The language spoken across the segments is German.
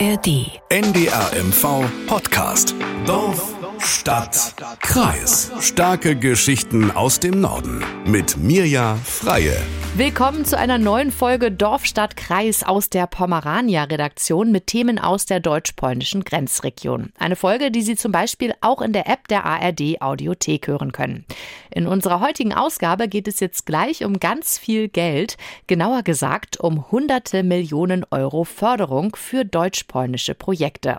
ARD. NDRMV Podcast. Dorf, Stadt, Kreis. Starke Geschichten aus dem Norden. Mit Mirja Freie. Willkommen zu einer neuen Folge Dorf, Stadt, Kreis aus der Pomerania-Redaktion mit Themen aus der deutsch-polnischen Grenzregion. Eine Folge, die Sie zum Beispiel auch in der App der ARD Audiothek hören können. In unserer heutigen Ausgabe geht es jetzt gleich um ganz viel Geld, genauer gesagt um hunderte Millionen Euro Förderung für deutsch-polnische Projekte.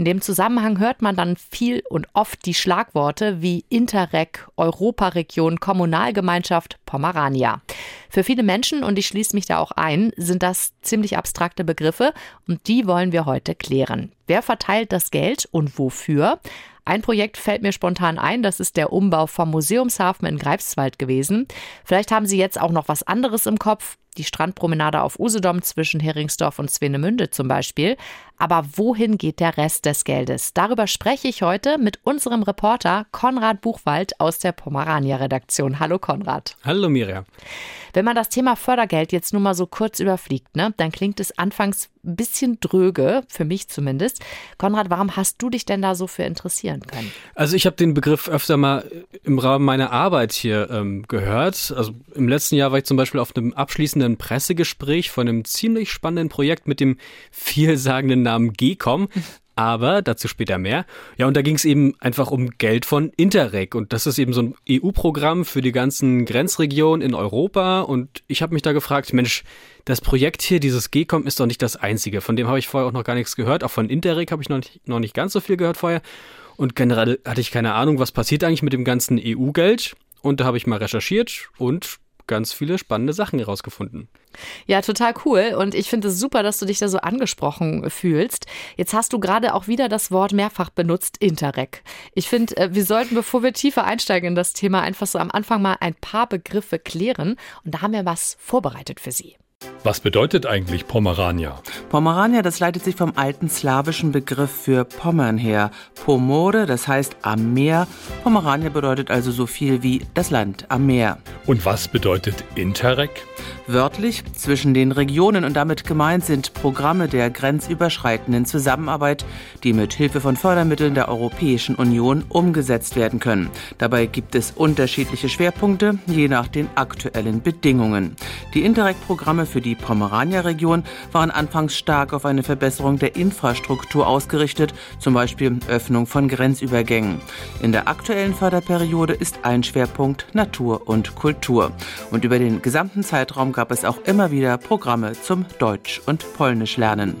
In dem Zusammenhang hört man dann viel und oft die Schlagworte wie Interreg, Europaregion, Kommunalgemeinschaft, Pomerania. Für viele Menschen, und ich schließe mich da auch ein, sind das ziemlich abstrakte Begriffe und die wollen wir heute klären. Wer verteilt das Geld und wofür? Ein Projekt fällt mir spontan ein, das ist der Umbau vom Museumshafen in Greifswald gewesen. Vielleicht haben Sie jetzt auch noch was anderes im Kopf, die Strandpromenade auf Usedom zwischen Heringsdorf und Swenemünde zum Beispiel. Aber wohin geht der Rest des Geldes? Darüber spreche ich heute mit unserem Reporter Konrad Buchwald aus der Pomerania-Redaktion. Hallo Konrad. Hallo Miriam. Wenn man das Thema Fördergeld jetzt nur mal so kurz überfliegt, ne, dann klingt es anfangs ein bisschen dröge, für mich zumindest. Konrad, warum hast du dich denn da so für interessieren können? Also ich habe den Begriff öfter mal im Rahmen meiner Arbeit hier ähm, gehört. Also im letzten Jahr war ich zum Beispiel auf einem abschließenden Pressegespräch von einem ziemlich spannenden Projekt mit dem vielsagenden Namen GECOM. Aber dazu später mehr. Ja, und da ging es eben einfach um Geld von Interreg. Und das ist eben so ein EU-Programm für die ganzen Grenzregionen in Europa. Und ich habe mich da gefragt, Mensch, das Projekt hier, dieses GECOM, ist doch nicht das einzige. Von dem habe ich vorher auch noch gar nichts gehört. Auch von Interreg habe ich noch nicht, noch nicht ganz so viel gehört vorher. Und generell hatte ich keine Ahnung, was passiert eigentlich mit dem ganzen EU-Geld. Und da habe ich mal recherchiert und ganz viele spannende Sachen herausgefunden. Ja, total cool. Und ich finde es super, dass du dich da so angesprochen fühlst. Jetzt hast du gerade auch wieder das Wort mehrfach benutzt, Interreg. Ich finde, äh, wir sollten, bevor wir tiefer einsteigen in das Thema, einfach so am Anfang mal ein paar Begriffe klären. Und da haben wir was vorbereitet für Sie. Was bedeutet eigentlich Pomerania? Pomerania, das leitet sich vom alten slawischen Begriff für Pommern her. Pomore, das heißt am Meer. Pomerania bedeutet also so viel wie das Land am Meer. Und was bedeutet Interreg? Wörtlich zwischen den Regionen und damit gemeint sind Programme der grenzüberschreitenden Zusammenarbeit, die mit Hilfe von Fördermitteln der Europäischen Union umgesetzt werden können. Dabei gibt es unterschiedliche Schwerpunkte, je nach den aktuellen Bedingungen. Die Interreg-Programme für die Pomerania-Region waren anfangs stark auf eine Verbesserung der Infrastruktur ausgerichtet, zum Beispiel Öffnung von Grenzübergängen. In der aktuellen Förderperiode ist ein Schwerpunkt Natur und Kultur. Und über den gesamten Zeitraum gab es auch immer wieder Programme zum Deutsch- und Polnisch-Lernen.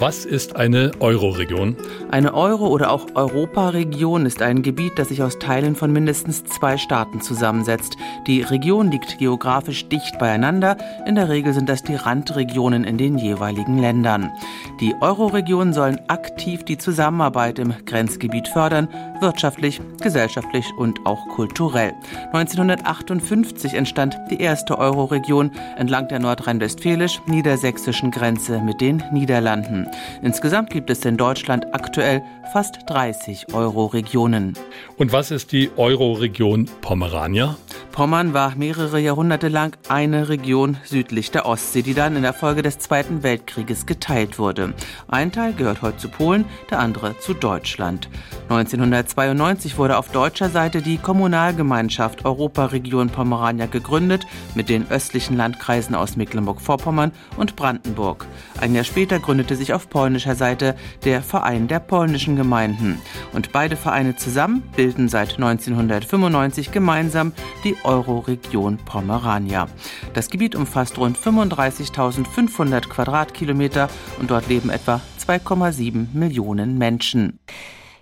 Was ist eine Euroregion? Eine Euro- oder auch Europaregion ist ein Gebiet, das sich aus Teilen von mindestens zwei Staaten zusammensetzt. Die Region liegt geografisch dicht beieinander. In der Regel sind das die Randregionen in den jeweiligen Ländern. Die Euroregionen sollen aktiv die Zusammenarbeit im Grenzgebiet fördern, wirtschaftlich, gesellschaftlich und auch kulturell. 1958 entstand die erste Euroregion entlang der nordrhein-westfälisch-niedersächsischen Grenze mit den Niederlanden. Insgesamt gibt es in Deutschland aktuell fast 30 Euro-Regionen. Und was ist die Euroregion Pomerania? Pommern war mehrere Jahrhunderte lang eine Region südlich der Ostsee, die dann in der Folge des Zweiten Weltkrieges geteilt wurde. Ein Teil gehört heute zu Polen, der andere zu Deutschland. 1992 wurde auf deutscher Seite die Kommunalgemeinschaft Europaregion Pomerania gegründet mit den östlichen Landkreisen aus Mecklenburg-Vorpommern und Brandenburg. Ein Jahr später gründete sich auf polnischer Seite der Verein der polnischen Gemeinden. Und beide Vereine zusammen bilden seit 1995 gemeinsam die Euroregion Pomerania. Das Gebiet umfasst rund 35.500 Quadratkilometer und dort leben etwa 2,7 Millionen Menschen.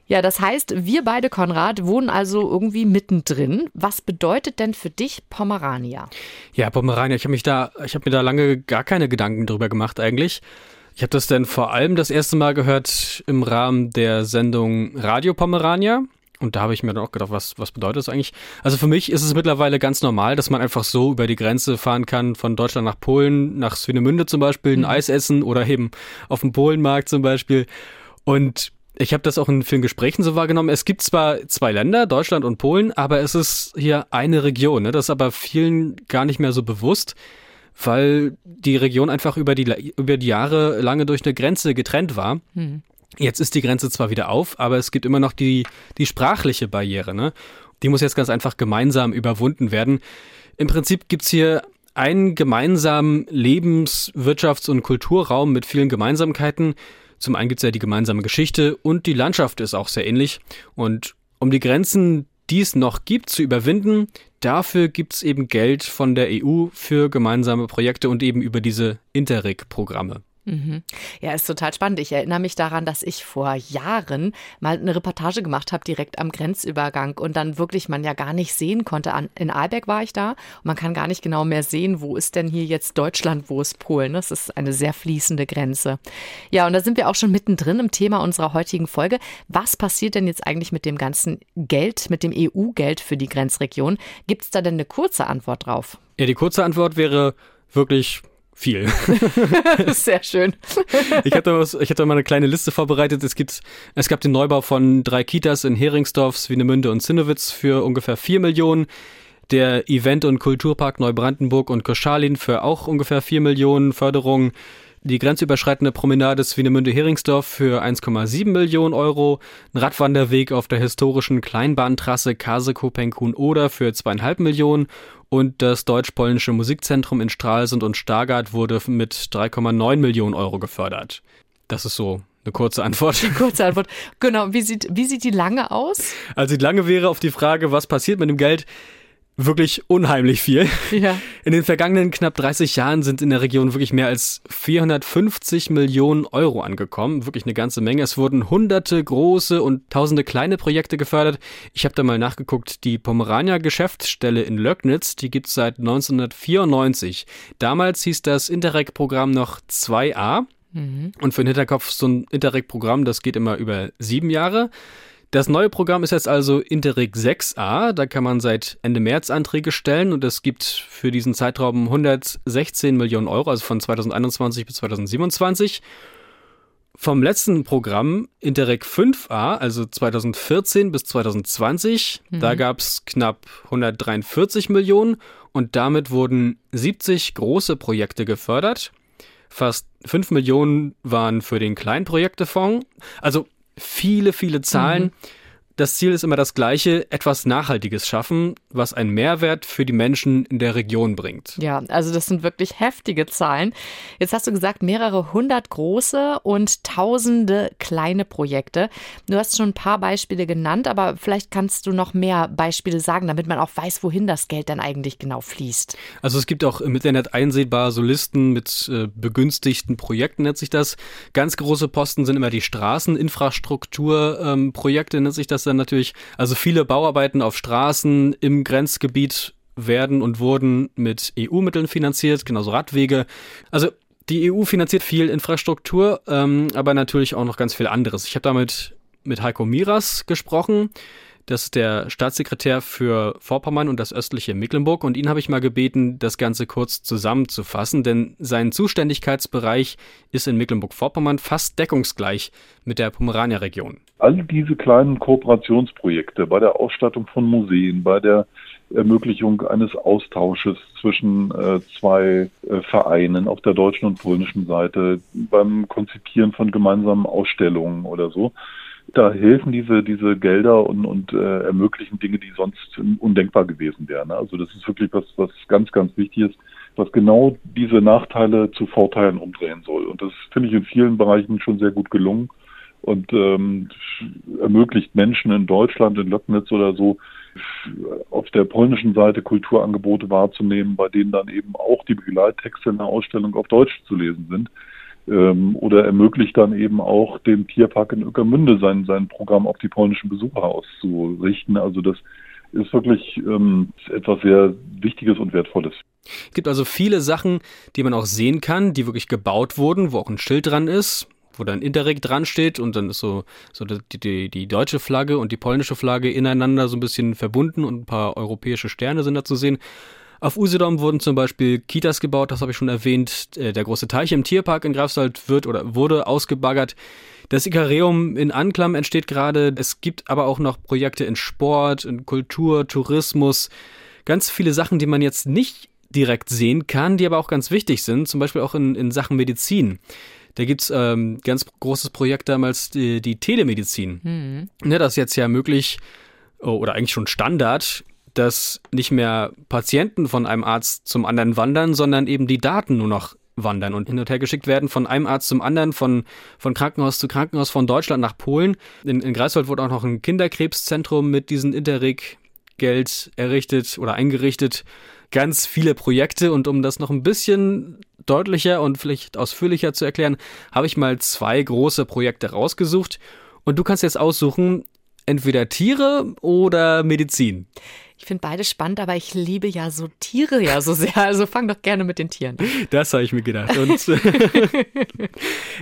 Ja, das heißt, wir beide, Konrad, wohnen also irgendwie mittendrin. Was bedeutet denn für dich Pomerania? Ja, Pomerania, ich habe mich da, ich habe mir da lange gar keine Gedanken drüber gemacht eigentlich. Ich habe das denn vor allem das erste Mal gehört im Rahmen der Sendung Radio Pomerania. Und da habe ich mir dann auch gedacht, was, was bedeutet das eigentlich? Also für mich ist es mittlerweile ganz normal, dass man einfach so über die Grenze fahren kann, von Deutschland nach Polen, nach Swinemünde zum Beispiel, ein mhm. Eis essen oder eben auf dem Polenmarkt zum Beispiel. Und ich habe das auch in vielen Gesprächen so wahrgenommen. Es gibt zwar zwei Länder, Deutschland und Polen, aber es ist hier eine Region. Ne? Das ist aber vielen gar nicht mehr so bewusst, weil die Region einfach über die, über die Jahre lange durch eine Grenze getrennt war. Hm. Jetzt ist die Grenze zwar wieder auf, aber es gibt immer noch die, die sprachliche Barriere. Ne? Die muss jetzt ganz einfach gemeinsam überwunden werden. Im Prinzip gibt's hier einen gemeinsamen Lebens-, Wirtschafts- und Kulturraum mit vielen Gemeinsamkeiten. Zum einen gibt's ja die gemeinsame Geschichte und die Landschaft ist auch sehr ähnlich. Und um die Grenzen, die es noch gibt, zu überwinden, dafür gibt's eben Geld von der EU für gemeinsame Projekte und eben über diese Interreg-Programme. Mhm. Ja, ist total spannend. Ich erinnere mich daran, dass ich vor Jahren mal eine Reportage gemacht habe, direkt am Grenzübergang und dann wirklich man ja gar nicht sehen konnte. In Aalberg war ich da und man kann gar nicht genau mehr sehen, wo ist denn hier jetzt Deutschland, wo ist Polen. Das ist eine sehr fließende Grenze. Ja, und da sind wir auch schon mittendrin im Thema unserer heutigen Folge. Was passiert denn jetzt eigentlich mit dem ganzen Geld, mit dem EU-Geld für die Grenzregion? Gibt es da denn eine kurze Antwort drauf? Ja, die kurze Antwort wäre wirklich viel. Sehr schön. ich hatte, was, ich hatte mal eine kleine Liste vorbereitet. Es, gibt, es gab den Neubau von drei Kitas in Heringsdorf, Swinemünde und Zinnowitz für ungefähr vier Millionen. Der Event- und Kulturpark Neubrandenburg und Koschalin für auch ungefähr vier Millionen Förderung die grenzüberschreitende Promenade Swinemünde-Heringsdorf für 1,7 Millionen Euro, ein Radwanderweg auf der historischen Kleinbahntrasse Kaseko-Penkun-Oder für 2,5 Millionen und das deutsch-polnische Musikzentrum in Stralsund und Stargard wurde mit 3,9 Millionen Euro gefördert. Das ist so eine kurze Antwort. Die kurze Antwort. Genau. Wie sieht, wie sieht die lange aus? Also die lange wäre auf die Frage, was passiert mit dem Geld, wirklich unheimlich viel. Ja. In den vergangenen knapp 30 Jahren sind in der Region wirklich mehr als 450 Millionen Euro angekommen. Wirklich eine ganze Menge. Es wurden hunderte große und tausende kleine Projekte gefördert. Ich habe da mal nachgeguckt. Die Pomerania Geschäftsstelle in Löcknitz, die gibt's seit 1994. Damals hieß das Interreg-Programm noch 2a. Mhm. Und für den Hinterkopf so ein Interreg-Programm, das geht immer über sieben Jahre. Das neue Programm ist jetzt also Interreg 6a. Da kann man seit Ende März Anträge stellen und es gibt für diesen Zeitraum 116 Millionen Euro, also von 2021 bis 2027. Vom letzten Programm Interreg 5a, also 2014 bis 2020, mhm. da gab es knapp 143 Millionen und damit wurden 70 große Projekte gefördert. Fast 5 Millionen waren für den Kleinprojektefonds. Also viele, viele Zahlen. Mhm das Ziel ist immer das gleiche, etwas Nachhaltiges schaffen, was einen Mehrwert für die Menschen in der Region bringt. Ja, also das sind wirklich heftige Zahlen. Jetzt hast du gesagt, mehrere hundert große und tausende kleine Projekte. Du hast schon ein paar Beispiele genannt, aber vielleicht kannst du noch mehr Beispiele sagen, damit man auch weiß, wohin das Geld dann eigentlich genau fließt. Also es gibt auch im Internet einsehbar so Listen mit äh, begünstigten Projekten, nennt sich das. Ganz große Posten sind immer die Straßeninfrastrukturprojekte, ähm, nennt sich das das dann natürlich, also viele Bauarbeiten auf Straßen im Grenzgebiet werden und wurden mit EU-Mitteln finanziert, genauso Radwege. Also die EU finanziert viel Infrastruktur, ähm, aber natürlich auch noch ganz viel anderes. Ich habe damit mit Heiko Miras gesprochen. Das ist der Staatssekretär für Vorpommern und das östliche Mecklenburg. Und ihn habe ich mal gebeten, das Ganze kurz zusammenzufassen, denn sein Zuständigkeitsbereich ist in Mecklenburg-Vorpommern fast deckungsgleich mit der Pomerania-Region. All diese kleinen Kooperationsprojekte bei der Ausstattung von Museen, bei der Ermöglichung eines Austausches zwischen äh, zwei äh, Vereinen auf der deutschen und polnischen Seite, beim Konzipieren von gemeinsamen Ausstellungen oder so, da helfen diese, diese Gelder und, und äh, ermöglichen Dinge, die sonst undenkbar gewesen wären. Also das ist wirklich was, was ganz, ganz wichtig ist, was genau diese Nachteile zu Vorteilen umdrehen soll. Und das finde ich in vielen Bereichen schon sehr gut gelungen und ähm, ermöglicht Menschen in Deutschland, in Löcknitz oder so, auf der polnischen Seite Kulturangebote wahrzunehmen, bei denen dann eben auch die Begleittexte in der Ausstellung auf Deutsch zu lesen sind ähm, oder ermöglicht dann eben auch dem Tierpark in Ueckermünde sein, sein Programm auf die polnischen Besucher auszurichten. Also das ist wirklich ähm, etwas sehr Wichtiges und Wertvolles. Es gibt also viele Sachen, die man auch sehen kann, die wirklich gebaut wurden, wo auch ein Schild dran ist, wo dann Interreg dran steht und dann ist so, so die, die, die deutsche Flagge und die polnische Flagge ineinander so ein bisschen verbunden und ein paar europäische Sterne sind da zu sehen. Auf Usedom wurden zum Beispiel Kitas gebaut, das habe ich schon erwähnt. Äh, der große Teich im Tierpark in Greifswald wird oder wurde ausgebaggert. Das Ikareum in Anklam entsteht gerade. Es gibt aber auch noch Projekte in Sport, in Kultur, Tourismus. Ganz viele Sachen, die man jetzt nicht direkt sehen kann, die aber auch ganz wichtig sind, zum Beispiel auch in, in Sachen Medizin. Da gibt's ähm, ganz großes Projekt damals, die, die Telemedizin. Mhm. Ne, das ist jetzt ja möglich, oh, oder eigentlich schon Standard, dass nicht mehr Patienten von einem Arzt zum anderen wandern, sondern eben die Daten nur noch wandern und hin und her geschickt werden von einem Arzt zum anderen, von, von Krankenhaus zu Krankenhaus, von Deutschland nach Polen. In, in Greifswald wurde auch noch ein Kinderkrebszentrum mit diesem Interreg-Geld errichtet oder eingerichtet. Ganz viele Projekte und um das noch ein bisschen deutlicher und vielleicht ausführlicher zu erklären, habe ich mal zwei große Projekte rausgesucht und du kannst jetzt aussuchen, entweder Tiere oder Medizin. Ich finde beide spannend, aber ich liebe ja so Tiere ja so sehr. Also fang doch gerne mit den Tieren an. Das habe ich mir gedacht. Und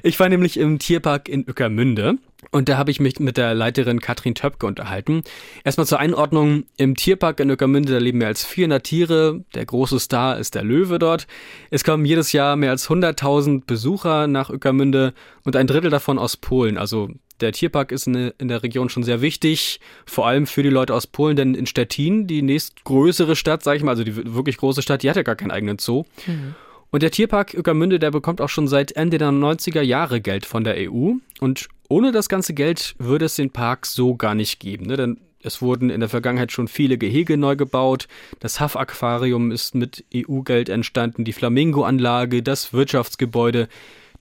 ich war nämlich im Tierpark in Ueckermünde. Und da habe ich mich mit der Leiterin Katrin Töpke unterhalten. Erstmal zur Einordnung. Im Tierpark in Ueckermünde, da leben mehr als 400 Tiere. Der große Star ist der Löwe dort. Es kommen jedes Jahr mehr als 100.000 Besucher nach Ueckermünde und ein Drittel davon aus Polen. Also der Tierpark ist in, in, der Region schon sehr wichtig, vor allem für die Leute aus Polen, denn in Stettin, die nächstgrößere Stadt, sag ich mal, also die wirklich große Stadt, die hat ja gar keinen eigenen Zoo. Mhm. Und der Tierpark Ueckermünde, der bekommt auch schon seit Ende der 90er Jahre Geld von der EU. Und ohne das ganze Geld würde es den Park so gar nicht geben. Ne? Denn es wurden in der Vergangenheit schon viele Gehege neu gebaut. Das Haff-Aquarium ist mit EU-Geld entstanden, die Flamingo-Anlage, das Wirtschaftsgebäude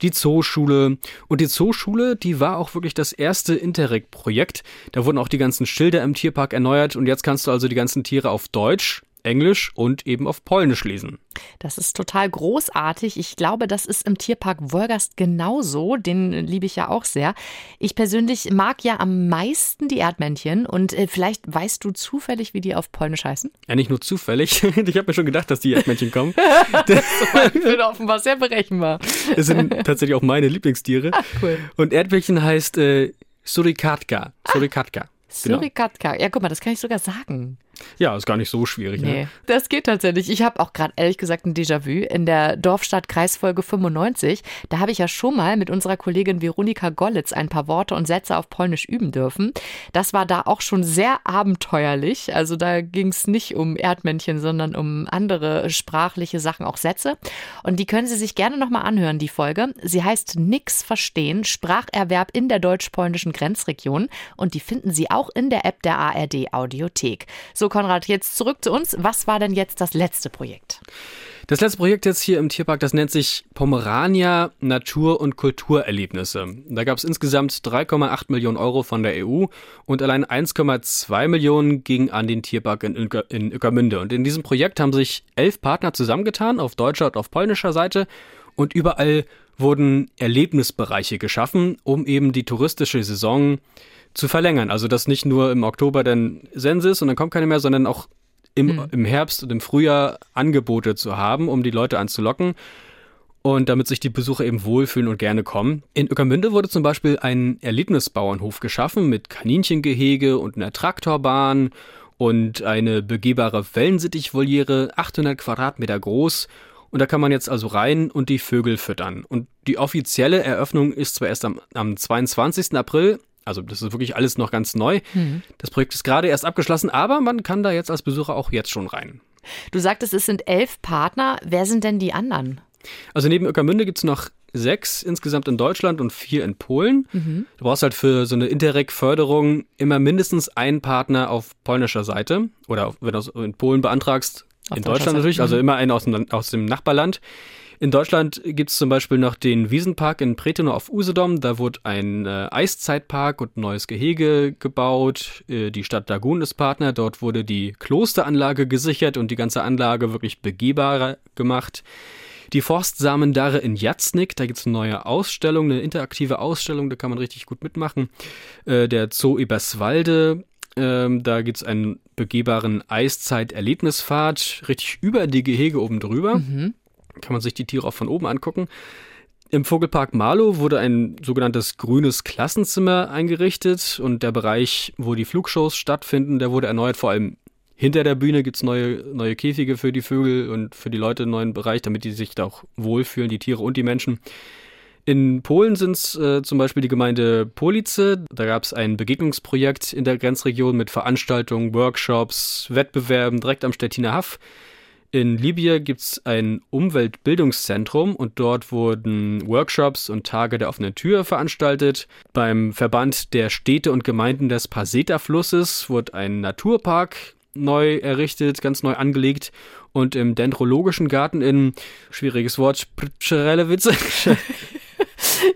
die Zooschule. Und die Zooschule, die war auch wirklich das erste Interreg-Projekt. Da wurden auch die ganzen Schilder im Tierpark erneuert und jetzt kannst du also die ganzen Tiere auf Deutsch Englisch und eben auf Polnisch lesen. Das ist total großartig. Ich glaube, das ist im Tierpark Wolgast genauso. Den liebe ich ja auch sehr. Ich persönlich mag ja am meisten die Erdmännchen und äh, vielleicht weißt du zufällig, wie die auf Polnisch heißen? Ja, nicht nur zufällig. Ich habe mir schon gedacht, dass die Erdmännchen kommen. ich bin offenbar sehr berechenbar. Das sind tatsächlich auch meine Lieblingstiere. Ach, cool. Und Erdmännchen heißt äh, Surikatka. Surikatka. Ah, Surikatka. Ja, guck mal, das kann ich sogar sagen. Ja, ist gar nicht so schwierig. Nee, ne? das geht tatsächlich. Ich habe auch gerade ehrlich gesagt ein Déjà-vu in der Dorfstadt-Kreisfolge 95. Da habe ich ja schon mal mit unserer Kollegin Veronika Gollitz ein paar Worte und Sätze auf Polnisch üben dürfen. Das war da auch schon sehr abenteuerlich. Also da ging es nicht um Erdmännchen, sondern um andere sprachliche Sachen, auch Sätze. Und die können Sie sich gerne nochmal anhören, die Folge. Sie heißt Nix verstehen, Spracherwerb in der deutsch-polnischen Grenzregion. Und die finden Sie auch in der App der ARD Audiothek. So Konrad, jetzt zurück zu uns. Was war denn jetzt das letzte Projekt? Das letzte Projekt jetzt hier im Tierpark, das nennt sich Pomerania Natur- und Kulturerlebnisse. Da gab es insgesamt 3,8 Millionen Euro von der EU und allein 1,2 Millionen ging an den Tierpark in, in Ueckermünde. Und in diesem Projekt haben sich elf Partner zusammengetan, auf deutscher und auf polnischer Seite. Und überall wurden Erlebnisbereiche geschaffen, um eben die touristische Saison zu verlängern. Also dass nicht nur im Oktober dann Sense und dann kommt keine mehr, sondern auch im, mhm. im Herbst und im Frühjahr Angebote zu haben, um die Leute anzulocken und damit sich die Besucher eben wohlfühlen und gerne kommen. In Ueckermünde wurde zum Beispiel ein Erlebnisbauernhof geschaffen mit Kaninchengehege und einer Traktorbahn und eine begehbare Wellensittichvoliere, 800 Quadratmeter groß. Und da kann man jetzt also rein und die Vögel füttern. Und die offizielle Eröffnung ist zwar erst am, am 22. April, also das ist wirklich alles noch ganz neu. Mhm. Das Projekt ist gerade erst abgeschlossen, aber man kann da jetzt als Besucher auch jetzt schon rein. Du sagtest, es sind elf Partner. Wer sind denn die anderen? Also neben Öckermünde gibt es noch sechs insgesamt in Deutschland und vier in Polen. Mhm. Du brauchst halt für so eine Interreg-Förderung immer mindestens einen Partner auf polnischer Seite oder wenn du in Polen beantragst, auf in Deutschland natürlich, also mhm. immer einen aus dem, aus dem Nachbarland. In Deutschland gibt es zum Beispiel noch den Wiesenpark in Pretenow auf Usedom. Da wurde ein äh, Eiszeitpark und ein neues Gehege gebaut. Äh, die Stadt Dagun ist Partner. Dort wurde die Klosteranlage gesichert und die ganze Anlage wirklich begehbar gemacht. Die Forstsamendarre in Jatznik, da gibt es eine neue Ausstellung, eine interaktive Ausstellung, da kann man richtig gut mitmachen. Äh, der Zoo Eberswalde, ähm, da gibt es einen begehbaren Eiszeit-Erlebnispfad, richtig über die Gehege oben drüber. Mhm kann man sich die Tiere auch von oben angucken. Im Vogelpark Marlow wurde ein sogenanntes grünes Klassenzimmer eingerichtet und der Bereich, wo die Flugshows stattfinden, der wurde erneuert. Vor allem hinter der Bühne gibt es neue, neue Käfige für die Vögel und für die Leute einen neuen Bereich, damit die sich da auch wohlfühlen, die Tiere und die Menschen. In Polen sind es äh, zum Beispiel die Gemeinde Police. Da gab es ein Begegnungsprojekt in der Grenzregion mit Veranstaltungen, Workshops, Wettbewerben direkt am Stettiner Haff. In Libyen gibt es ein Umweltbildungszentrum und dort wurden Workshops und Tage der offenen Tür veranstaltet. Beim Verband der Städte und Gemeinden des Paseta-Flusses wurde ein Naturpark neu errichtet, ganz neu angelegt. Und im Dendrologischen Garten in, schwieriges Wort, Pschrelewitze.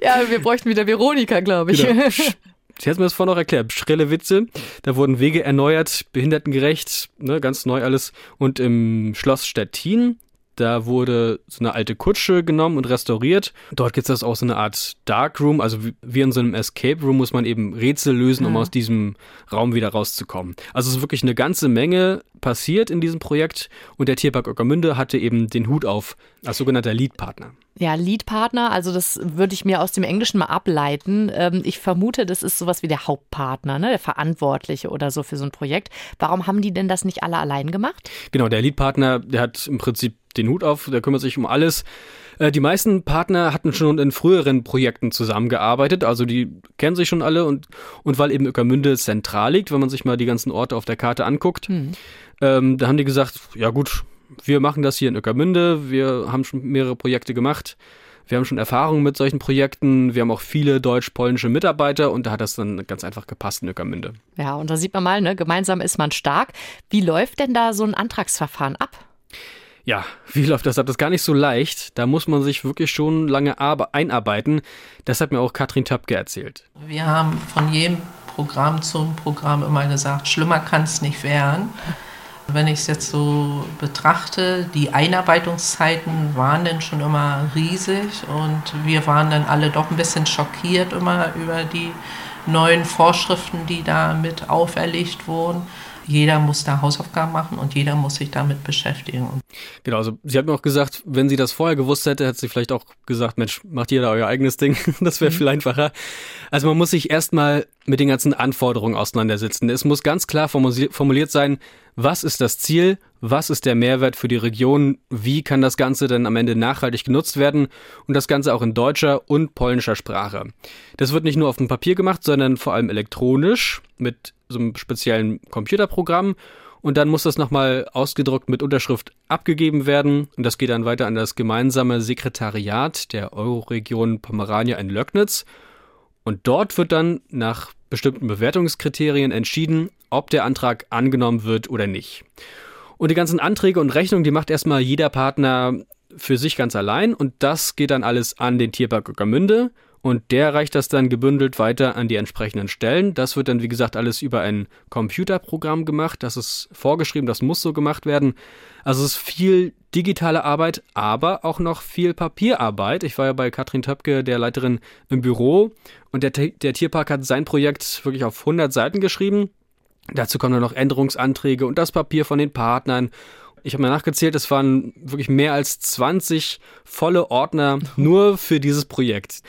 ja, wir bräuchten wieder Veronika, glaube ich. Genau. Sie hat mir das vorhin noch erklärt. Schrille Witze. Da wurden Wege erneuert, behindertengerecht, ne, ganz neu alles. Und im Schloss Stettin da wurde so eine alte Kutsche genommen und restauriert. Dort gibt es auch so eine Art Darkroom, also wie in so einem Escape Room muss man eben Rätsel lösen, um aus diesem Raum wieder rauszukommen. Also es ist wirklich eine ganze Menge passiert in diesem Projekt und der Tierpark Ockermünde hatte eben den Hut auf als sogenannter Leadpartner. Ja, Leadpartner, also das würde ich mir aus dem Englischen mal ableiten. Ähm, ich vermute, das ist sowas wie der Hauptpartner, ne? der Verantwortliche oder so für so ein Projekt. Warum haben die denn das nicht alle allein gemacht? Genau, der Leadpartner, der hat im Prinzip den Hut auf, der kümmert sich um alles. Äh, die meisten Partner hatten schon in früheren Projekten zusammengearbeitet, also die kennen sich schon alle und, und weil eben Öckermünde zentral liegt, wenn man sich mal die ganzen Orte auf der Karte anguckt, hm. ähm, da haben die gesagt, ja gut, wir machen das hier in Öckermünde, wir haben schon mehrere Projekte gemacht. Wir haben schon Erfahrung mit solchen Projekten. Wir haben auch viele deutsch-polnische Mitarbeiter und da hat das dann ganz einfach gepasst in Öckermünde. Ja, und da sieht man mal, ne, gemeinsam ist man stark. Wie läuft denn da so ein Antragsverfahren ab? Ja, wie läuft das ab? Das ist gar nicht so leicht. Da muss man sich wirklich schon lange einarbeiten. Das hat mir auch Katrin Töpke erzählt. Wir haben von jedem Programm zum Programm immer gesagt, schlimmer kann es nicht werden. Wenn ich es jetzt so betrachte, die Einarbeitungszeiten waren dann schon immer riesig und wir waren dann alle doch ein bisschen schockiert immer über die neuen Vorschriften, die da mit auferlegt wurden jeder muss da Hausaufgaben machen und jeder muss sich damit beschäftigen. Genau, also sie hat mir auch gesagt, wenn sie das vorher gewusst hätte, hätte sie vielleicht auch gesagt, Mensch, macht jeder euer eigenes Ding. das wäre mhm. viel einfacher. Also man muss sich erstmal mit den ganzen Anforderungen auseinandersetzen. Es muss ganz klar formuliert sein, was ist das Ziel, was ist der Mehrwert für die Region, wie kann das Ganze dann am Ende nachhaltig genutzt werden und das Ganze auch in deutscher und polnischer Sprache. Das wird nicht nur auf dem Papier gemacht, sondern vor allem elektronisch mit so einem speziellen Computerprogramm. Und dann muss das nochmal ausgedruckt mit Unterschrift abgegeben werden. Und das geht dann weiter an das gemeinsame Sekretariat der Euroregion Pomerania in Löcknitz. Und dort wird dann nach bestimmten Bewertungskriterien entschieden, ob der Antrag angenommen wird oder nicht. Und die ganzen Anträge und Rechnungen, die macht erstmal jeder Partner für sich ganz allein. Und das geht dann alles an den Tierpark Ueckermünde und der reicht das dann gebündelt weiter an die entsprechenden Stellen. Das wird dann, wie gesagt, alles über ein Computerprogramm gemacht. Das ist vorgeschrieben, das muss so gemacht werden. Also es ist viel digitale Arbeit, aber auch noch viel Papierarbeit. Ich war ja bei Katrin Töpke, der Leiterin im Büro, und der, der Tierpark hat sein Projekt wirklich auf 100 Seiten geschrieben. Dazu kommen dann noch Änderungsanträge und das Papier von den Partnern. Ich habe mal nachgezählt, es waren wirklich mehr als 20 volle Ordner nur für dieses Projekt.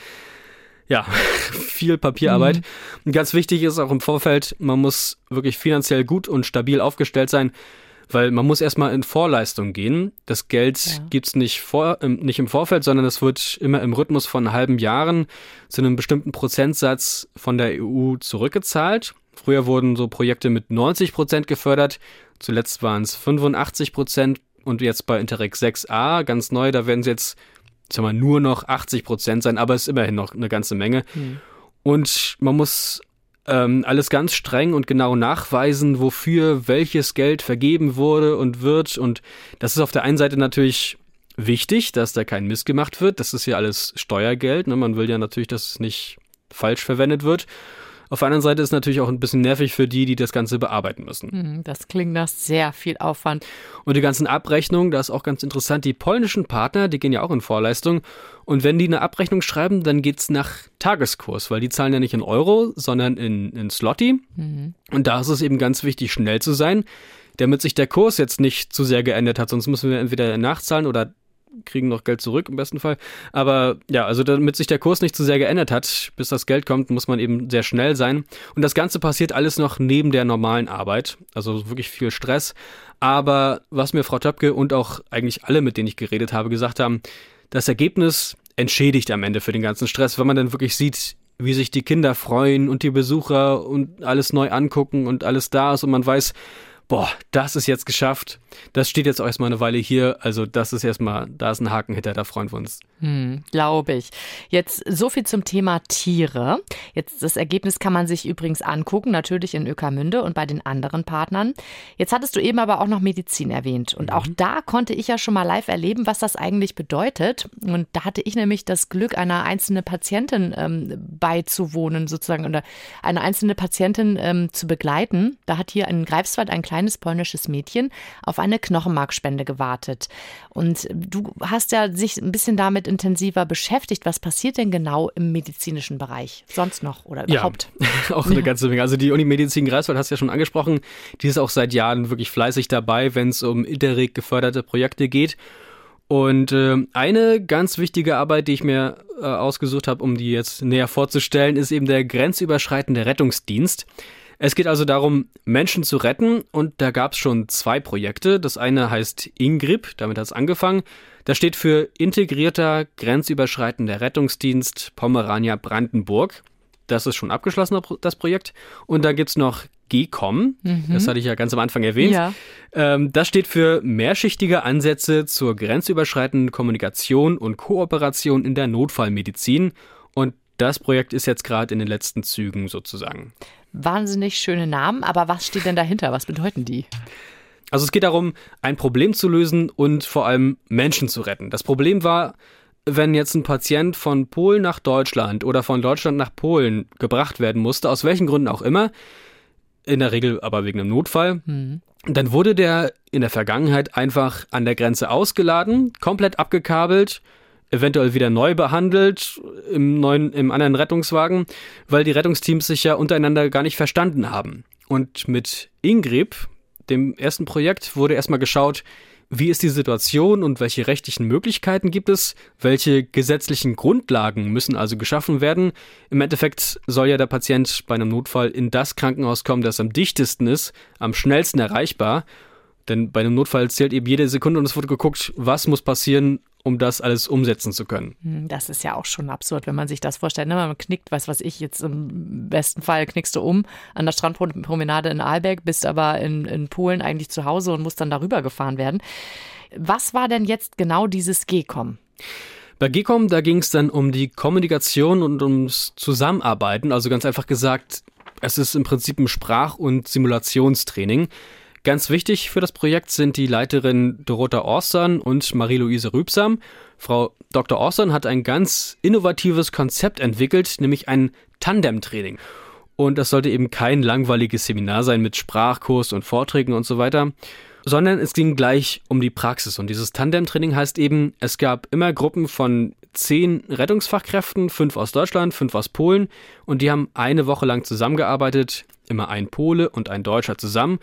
Ja, viel Papierarbeit. Mhm. Und ganz wichtig ist auch im Vorfeld, man muss wirklich finanziell gut und stabil aufgestellt sein, weil man muss erstmal in Vorleistung gehen. Das Geld ja. gibt's nicht, vor, ähm, nicht im Vorfeld, sondern es wird immer im Rhythmus von halben Jahren zu einem bestimmten Prozentsatz von der EU zurückgezahlt. Früher wurden so Projekte mit 90 Prozent gefördert, zuletzt waren es 85 Prozent und jetzt bei Interreg 6a, ganz neu, da werden es jetzt sagen wir, nur noch 80 Prozent sein, aber es ist immerhin noch eine ganze Menge. Mhm. Und man muss ähm, alles ganz streng und genau nachweisen, wofür welches Geld vergeben wurde und wird. Und das ist auf der einen Seite natürlich wichtig, dass da kein Mist gemacht wird. Das ist ja alles Steuergeld. Ne? Man will ja natürlich, dass es nicht falsch verwendet wird. Auf der anderen Seite ist es natürlich auch ein bisschen nervig für die, die das Ganze bearbeiten müssen. Hm, das klingt nach sehr viel Aufwand. Und die ganzen Abrechnungen, da ist auch ganz interessant, die polnischen Partner, die gehen ja auch in Vorleistung. Und wenn die eine Abrechnung schreiben, dann geht es nach Tageskurs, weil die zahlen ja nicht in Euro, sondern in, in Slotty. Mhm. Und da ist es eben ganz wichtig, schnell zu sein damit sich der Kurs jetzt nicht zu sehr geändert hat. Sonst müssen wir entweder nachzahlen oder kriegen noch Geld zurück im besten Fall. Aber ja, also damit sich der Kurs nicht zu sehr geändert hat, bis das Geld kommt, muss man eben sehr schnell sein. Und das Ganze passiert alles noch neben der normalen Arbeit. Also wirklich viel Stress. Aber was mir Frau Töpke und auch eigentlich alle, mit denen ich geredet habe, gesagt haben, das Ergebnis entschädigt am Ende für den ganzen Stress, wenn man dann wirklich sieht, wie sich die Kinder freuen und die Besucher und alles neu angucken und alles da ist und man weiß, boah, das ist jetzt geschafft. Das steht jetzt auch erstmal eine Weile hier. Also das ist erstmal, da ist ein Haken hinter, da freuen wir uns. Hm, Glaube ich. Jetzt so viel zum Thema Tiere. Jetzt das Ergebnis kann man sich übrigens angucken, natürlich in Ökermünde und bei den anderen Partnern. Jetzt hattest du eben aber auch noch Medizin erwähnt. Und auch mhm. da konnte ich ja schon mal live erleben, was das eigentlich bedeutet. Und da hatte ich nämlich das Glück, einer einzelnen Patientin ähm, beizuwohnen, sozusagen, oder eine einzelne Patientin ähm, zu begleiten. Da hat hier in Greifswald ein kleines polnisches Mädchen auf eine Knochenmarkspende gewartet. Und du hast ja sich ein bisschen damit damit intensiver beschäftigt. Was passiert denn genau im medizinischen Bereich sonst noch oder überhaupt? Ja, auch eine ganze Menge. Also die Unimedizin Greifswald hast du ja schon angesprochen. Die ist auch seit Jahren wirklich fleißig dabei, wenn es um Interreg geförderte Projekte geht. Und äh, eine ganz wichtige Arbeit, die ich mir äh, ausgesucht habe, um die jetzt näher vorzustellen, ist eben der grenzüberschreitende Rettungsdienst. Es geht also darum, Menschen zu retten und da gab es schon zwei Projekte. Das eine heißt Ingrip, damit hat es angefangen. Das steht für Integrierter Grenzüberschreitender Rettungsdienst Pomerania Brandenburg. Das ist schon abgeschlossen, das Projekt. Und da gibt es noch GCOM, mhm. das hatte ich ja ganz am Anfang erwähnt. Ja. Ähm, das steht für mehrschichtige Ansätze zur grenzüberschreitenden Kommunikation und Kooperation in der Notfallmedizin. Und das Projekt ist jetzt gerade in den letzten Zügen sozusagen. Wahnsinnig schöne Namen, aber was steht denn dahinter? Was bedeuten die? Also es geht darum, ein Problem zu lösen und vor allem Menschen zu retten. Das Problem war, wenn jetzt ein Patient von Polen nach Deutschland oder von Deutschland nach Polen gebracht werden musste, aus welchen Gründen auch immer, in der Regel aber wegen einem Notfall, mhm. dann wurde der in der Vergangenheit einfach an der Grenze ausgeladen, komplett abgekabelt, eventuell wieder neu behandelt im neuen, im anderen Rettungswagen, weil die Rettungsteams sich ja untereinander gar nicht verstanden haben. Und mit Ingrip, dem ersten Projekt wurde erstmal geschaut, wie ist die Situation und welche rechtlichen Möglichkeiten gibt es? Welche gesetzlichen Grundlagen müssen also geschaffen werden? Im Endeffekt soll ja der Patient bei einem Notfall in das Krankenhaus kommen, das am dichtesten ist, am schnellsten erreichbar. Denn bei einem Notfall zählt eben jede Sekunde und es wurde geguckt, was muss passieren, um das alles umsetzen zu können. Hm, das ist ja auch schon absurd, wenn man sich das vorstellt. Ne? Man knickt, was weiß ich, jetzt im besten Fall knickst du um an der Strandpromenade in Aalbeck, bist aber in, in Polen eigentlich zu Hause und musst dann darüber gefahren werden. Was war denn jetzt genau dieses GECOM? Bei GECOM, da ging es dann um die Kommunikation und ums Zusammenarbeiten. Also ganz einfach gesagt, es ist im Prinzip ein Sprach- und Simulationstraining. Ganz wichtig für das Projekt sind die Leiterin Dorota Orsan und Marie-Louise Rübsam. Frau Dr. Orsan hat ein ganz innovatives Konzept entwickelt, nämlich ein Tandem-Training. Und das sollte eben kein langweiliges Seminar sein mit Sprachkurs und Vorträgen und so weiter, sondern es ging gleich um die Praxis. Und dieses Tandem-Training heißt eben, es gab immer Gruppen von zehn Rettungsfachkräften, fünf aus Deutschland, fünf aus Polen, und die haben eine Woche lang zusammengearbeitet, immer ein Pole und ein Deutscher zusammen.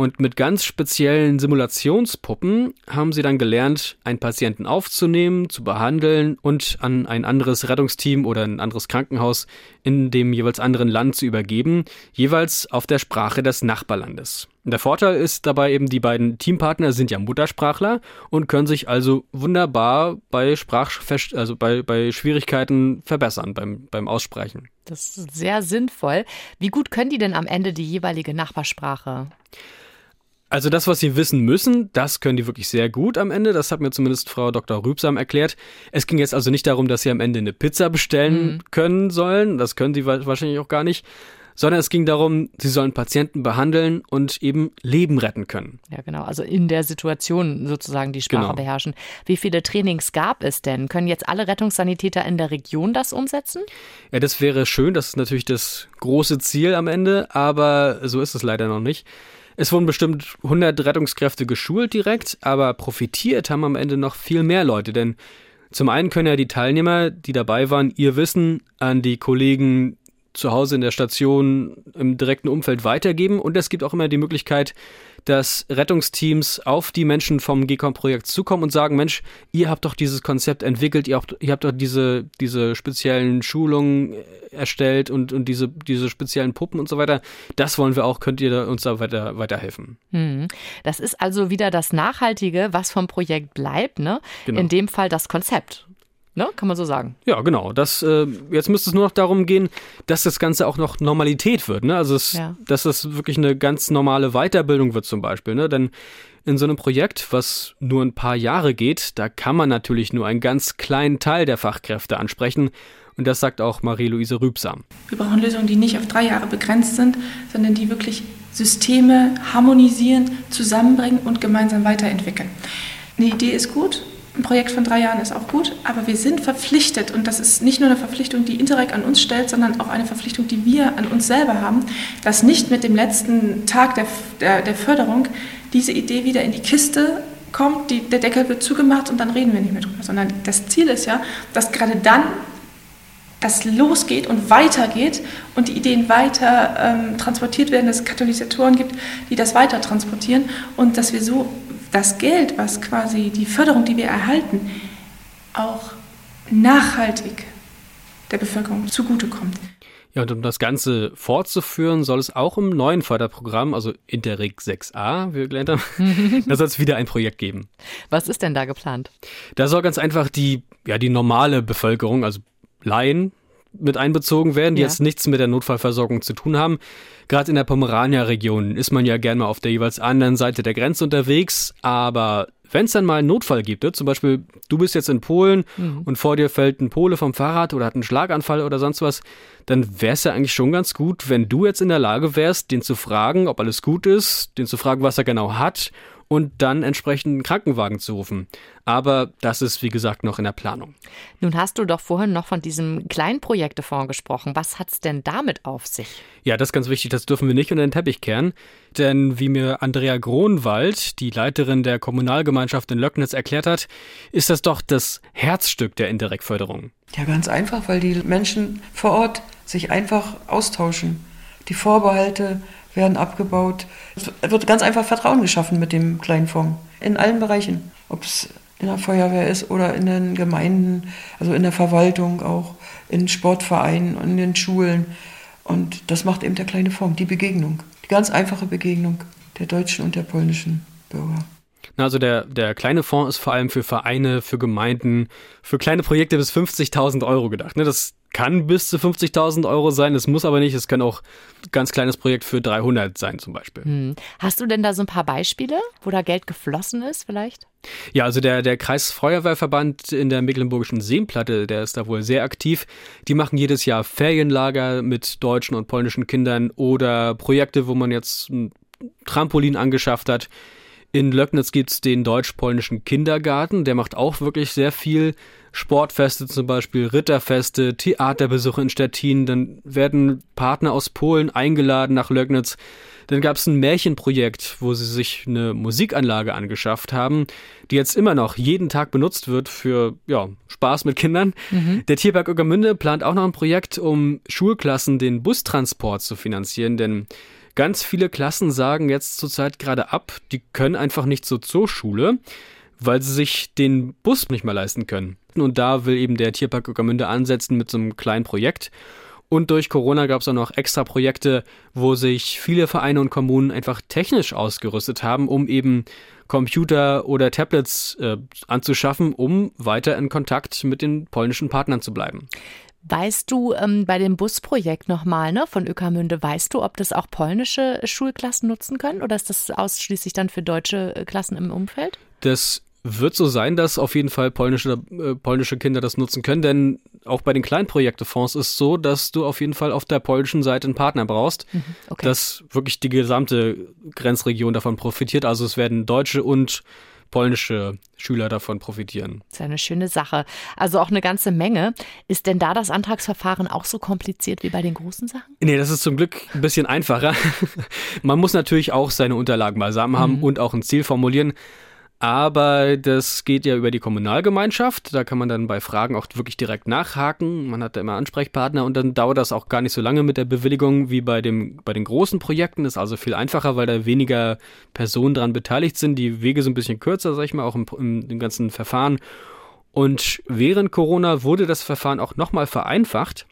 Und mit ganz speziellen Simulationspuppen haben sie dann gelernt, einen Patienten aufzunehmen, zu behandeln und an ein anderes Rettungsteam oder ein anderes Krankenhaus in dem jeweils anderen Land zu übergeben, jeweils auf der Sprache des Nachbarlandes. Der Vorteil ist dabei eben, die beiden Teampartner sind ja Muttersprachler und können sich also wunderbar bei Sprach also bei, bei Schwierigkeiten verbessern beim, beim Aussprechen. Das ist sehr sinnvoll. Wie gut können die denn am Ende die jeweilige Nachbarsprache? Also das, was Sie wissen müssen, das können die wirklich sehr gut am Ende. Das hat mir zumindest Frau Dr. Rübsam erklärt. Es ging jetzt also nicht darum, dass Sie am Ende eine Pizza bestellen mhm. können sollen. Das können Sie wahrscheinlich auch gar nicht. Sondern es ging darum, Sie sollen Patienten behandeln und eben Leben retten können. Ja, genau. Also in der Situation sozusagen die Sprache genau. beherrschen. Wie viele Trainings gab es denn? Können jetzt alle Rettungssanitäter in der Region das umsetzen? Ja, das wäre schön. Das ist natürlich das große Ziel am Ende. Aber so ist es leider noch nicht. Es wurden bestimmt 100 Rettungskräfte geschult direkt, aber profitiert haben am Ende noch viel mehr Leute, denn zum einen können ja die Teilnehmer, die dabei waren, ihr Wissen an die Kollegen zu Hause in der Station im direkten Umfeld weitergeben. Und es gibt auch immer die Möglichkeit, dass Rettungsteams auf die Menschen vom GECOM-Projekt zukommen und sagen, Mensch, ihr habt doch dieses Konzept entwickelt, ihr habt, ihr habt doch diese, diese speziellen Schulungen erstellt und, und diese, diese speziellen Puppen und so weiter. Das wollen wir auch, könnt ihr uns da weiter, weiterhelfen. Hm. Das ist also wieder das Nachhaltige, was vom Projekt bleibt, ne? Genau. In dem Fall das Konzept. Ne? Kann man so sagen. Ja, genau. Das, äh, jetzt müsste es nur noch darum gehen, dass das Ganze auch noch Normalität wird. Ne? Also, es, ja. dass das wirklich eine ganz normale Weiterbildung wird zum Beispiel. Ne? Denn in so einem Projekt, was nur ein paar Jahre geht, da kann man natürlich nur einen ganz kleinen Teil der Fachkräfte ansprechen. Und das sagt auch Marie-Louise Rübsam. Wir brauchen Lösungen, die nicht auf drei Jahre begrenzt sind, sondern die wirklich Systeme harmonisieren, zusammenbringen und gemeinsam weiterentwickeln. Eine Idee ist gut, ein Projekt von drei Jahren ist auch gut, aber wir sind verpflichtet, und das ist nicht nur eine Verpflichtung, die Interreg an uns stellt, sondern auch eine Verpflichtung, die wir an uns selber haben, dass nicht mit dem letzten Tag der, der, der Förderung diese Idee wieder in die Kiste kommt, die, der Deckel wird zugemacht und dann reden wir nicht mehr drüber, sondern das Ziel ist ja, dass gerade dann das losgeht und weitergeht und die Ideen weiter ähm, transportiert werden, dass es Katalysatoren gibt, die das weiter transportieren und dass wir so das Geld, was quasi die Förderung, die wir erhalten, auch nachhaltig der Bevölkerung zugutekommt. Ja, und um das Ganze fortzuführen, soll es auch im neuen Förderprogramm, also Interreg 6a, wie wir gelernt haben, da soll es wieder ein Projekt geben. Was ist denn da geplant? Da soll ganz einfach die, ja, die normale Bevölkerung, also Laien, mit einbezogen werden, die ja. jetzt nichts mit der Notfallversorgung zu tun haben. Gerade in der Pomerania-Region ist man ja gerne mal auf der jeweils anderen Seite der Grenze unterwegs, aber wenn es dann mal einen Notfall gibt, ne, zum Beispiel du bist jetzt in Polen mhm. und vor dir fällt ein Pole vom Fahrrad oder hat einen Schlaganfall oder sonst was, dann wäre es ja eigentlich schon ganz gut, wenn du jetzt in der Lage wärst, den zu fragen, ob alles gut ist, den zu fragen, was er genau hat und dann entsprechend einen Krankenwagen zu rufen. Aber das ist, wie gesagt, noch in der Planung. Nun hast du doch vorhin noch von diesem Kleinprojektefonds gesprochen. Was hat es denn damit auf sich? Ja, das ist ganz wichtig. Das dürfen wir nicht unter den Teppich kehren. Denn wie mir Andrea Gronwald, die Leiterin der Kommunalgemeinschaft in Löcknitz, erklärt hat, ist das doch das Herzstück der Indirektförderung. Ja, ganz einfach, weil die Menschen vor Ort sich einfach austauschen. Die Vorbehalte werden abgebaut. Es wird ganz einfach Vertrauen geschaffen mit dem kleinen Fonds. In allen Bereichen. Ob es in der Feuerwehr ist oder in den Gemeinden, also in der Verwaltung auch, in Sportvereinen und in den Schulen. Und das macht eben der kleine Fonds, die Begegnung. Die ganz einfache Begegnung der deutschen und der polnischen Bürger. Also der, der kleine Fonds ist vor allem für Vereine, für Gemeinden, für kleine Projekte bis 50.000 Euro gedacht. Ne? Das kann bis zu 50.000 Euro sein, es muss aber nicht. Es kann auch ein ganz kleines Projekt für 300 sein zum Beispiel. Hm. Hast du denn da so ein paar Beispiele, wo da Geld geflossen ist vielleicht? Ja, also der, der Kreisfeuerwehrverband in der Mecklenburgischen Seenplatte, der ist da wohl sehr aktiv. Die machen jedes Jahr Ferienlager mit deutschen und polnischen Kindern oder Projekte, wo man jetzt ein Trampolin angeschafft hat. In Löcknitz gibt es den deutsch-polnischen Kindergarten, der macht auch wirklich sehr viel. Sportfeste zum Beispiel, Ritterfeste, Theaterbesuche in Stettin, dann werden Partner aus Polen eingeladen nach Löcknitz. Dann gab es ein Märchenprojekt, wo sie sich eine Musikanlage angeschafft haben, die jetzt immer noch jeden Tag benutzt wird für ja, Spaß mit Kindern. Mhm. Der Tierpark Uckermünde plant auch noch ein Projekt, um Schulklassen den Bustransport zu finanzieren, denn Ganz viele Klassen sagen jetzt zurzeit gerade ab, die können einfach nicht so zur Schule, weil sie sich den Bus nicht mehr leisten können. Und da will eben der Tierpark Uckermünde ansetzen mit so einem kleinen Projekt. Und durch Corona gab es auch noch extra Projekte, wo sich viele Vereine und Kommunen einfach technisch ausgerüstet haben, um eben Computer oder Tablets äh, anzuschaffen, um weiter in Kontakt mit den polnischen Partnern zu bleiben. Weißt du ähm, bei dem Busprojekt nochmal ne, von Ökermünde, weißt du, ob das auch polnische Schulklassen nutzen können oder ist das ausschließlich dann für deutsche äh, Klassen im Umfeld? Das wird so sein, dass auf jeden Fall polnische, äh, polnische Kinder das nutzen können, denn auch bei den Kleinprojektefonds ist es so, dass du auf jeden Fall auf der polnischen Seite einen Partner brauchst, mhm, okay. dass wirklich die gesamte Grenzregion davon profitiert. Also es werden deutsche und polnische Schüler davon profitieren. Das ist eine schöne Sache. Also auch eine ganze Menge. Ist denn da das Antragsverfahren auch so kompliziert wie bei den großen Sachen? Nee, das ist zum Glück ein bisschen einfacher. Man muss natürlich auch seine Unterlagen beisammen haben mhm. und auch ein Ziel formulieren. Aber das geht ja über die Kommunalgemeinschaft. Da kann man dann bei Fragen auch wirklich direkt nachhaken. Man hat da immer Ansprechpartner und dann dauert das auch gar nicht so lange mit der Bewilligung wie bei, dem, bei den großen Projekten. Das ist also viel einfacher, weil da weniger Personen dran beteiligt sind. Die Wege sind ein bisschen kürzer, sag ich mal, auch im, im, im ganzen Verfahren. Und während Corona wurde das Verfahren auch nochmal vereinfacht.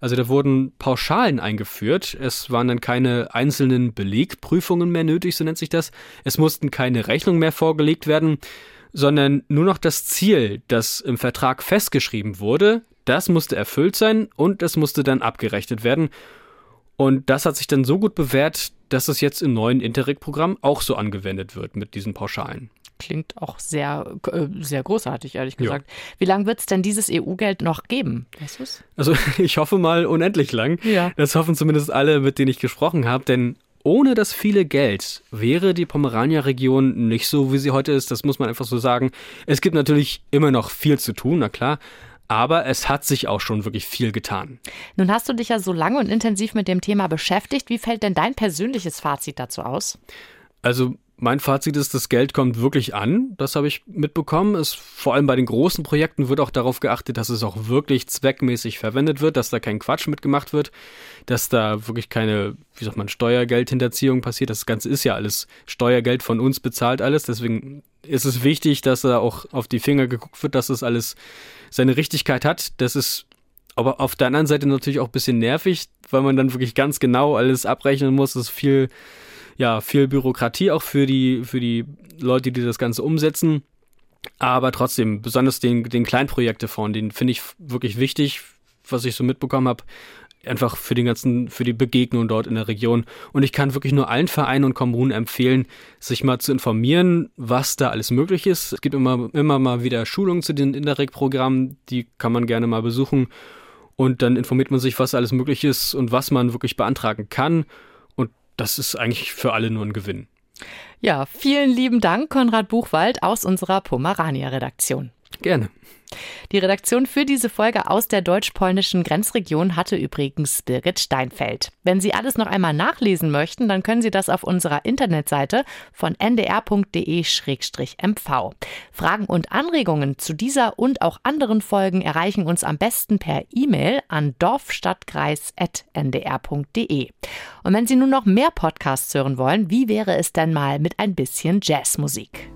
Also da wurden Pauschalen eingeführt. Es waren dann keine einzelnen Belegprüfungen mehr nötig, so nennt sich das. Es mussten keine Rechnungen mehr vorgelegt werden, sondern nur noch das Ziel, das im Vertrag festgeschrieben wurde, das musste erfüllt sein und es musste dann abgerechnet werden. Und das hat sich dann so gut bewährt, dass es jetzt im neuen Interreg-Programm auch so angewendet wird mit diesen Pauschalen. Klingt auch sehr, äh, sehr großartig, ehrlich gesagt. Ja. Wie lange wird es denn dieses EU-Geld noch geben? Weißt du's? Also ich hoffe mal unendlich lang. Ja. Das hoffen zumindest alle, mit denen ich gesprochen habe, denn ohne das viele Geld wäre die Pomerania-Region nicht so, wie sie heute ist. Das muss man einfach so sagen. Es gibt natürlich immer noch viel zu tun, na klar. Aber es hat sich auch schon wirklich viel getan. Nun hast du dich ja so lange und intensiv mit dem Thema beschäftigt. Wie fällt denn dein persönliches Fazit dazu aus? Also mein Fazit ist, das Geld kommt wirklich an. Das habe ich mitbekommen. Es, vor allem bei den großen Projekten wird auch darauf geachtet, dass es auch wirklich zweckmäßig verwendet wird, dass da kein Quatsch mitgemacht wird, dass da wirklich keine, wie sagt man, Steuergeldhinterziehung passiert. Das Ganze ist ja alles Steuergeld von uns bezahlt alles. Deswegen ist es wichtig, dass da auch auf die Finger geguckt wird, dass es alles seine Richtigkeit hat. Das ist aber auf der anderen Seite natürlich auch ein bisschen nervig, weil man dann wirklich ganz genau alles abrechnen muss. Das ist viel ja, viel Bürokratie auch für die, für die Leute, die das Ganze umsetzen. Aber trotzdem, besonders den, den Kleinprojektefonds, den finde ich wirklich wichtig, was ich so mitbekommen habe. Einfach für den ganzen, für die Begegnung dort in der Region. Und ich kann wirklich nur allen Vereinen und Kommunen empfehlen, sich mal zu informieren, was da alles möglich ist. Es gibt immer, immer mal wieder Schulungen zu den Interreg-Programmen, die kann man gerne mal besuchen. Und dann informiert man sich, was alles möglich ist und was man wirklich beantragen kann das ist eigentlich für alle nur ein Gewinn. Ja, vielen lieben Dank, Konrad Buchwald aus unserer Pomerania-Redaktion. Gerne. Die Redaktion für diese Folge aus der deutsch-polnischen Grenzregion hatte übrigens Birgit Steinfeld. Wenn Sie alles noch einmal nachlesen möchten, dann können Sie das auf unserer Internetseite von ndr.de-mv. Fragen und Anregungen zu dieser und auch anderen Folgen erreichen uns am besten per E-Mail an dorfstadtkreis.ndr.de. Und wenn Sie nun noch mehr Podcasts hören wollen, wie wäre es denn mal mit ein bisschen Jazzmusik?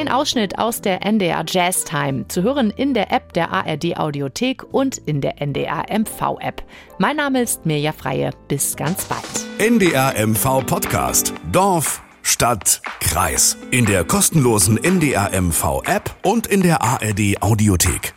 Ein Ausschnitt aus der NDR Jazz Time zu hören in der App der ARD Audiothek und in der NDR MV App. Mein Name ist Mirja Freie. Bis ganz bald. NDR MV Podcast. Dorf, Stadt, Kreis. In der kostenlosen NDR MV App und in der ARD Audiothek.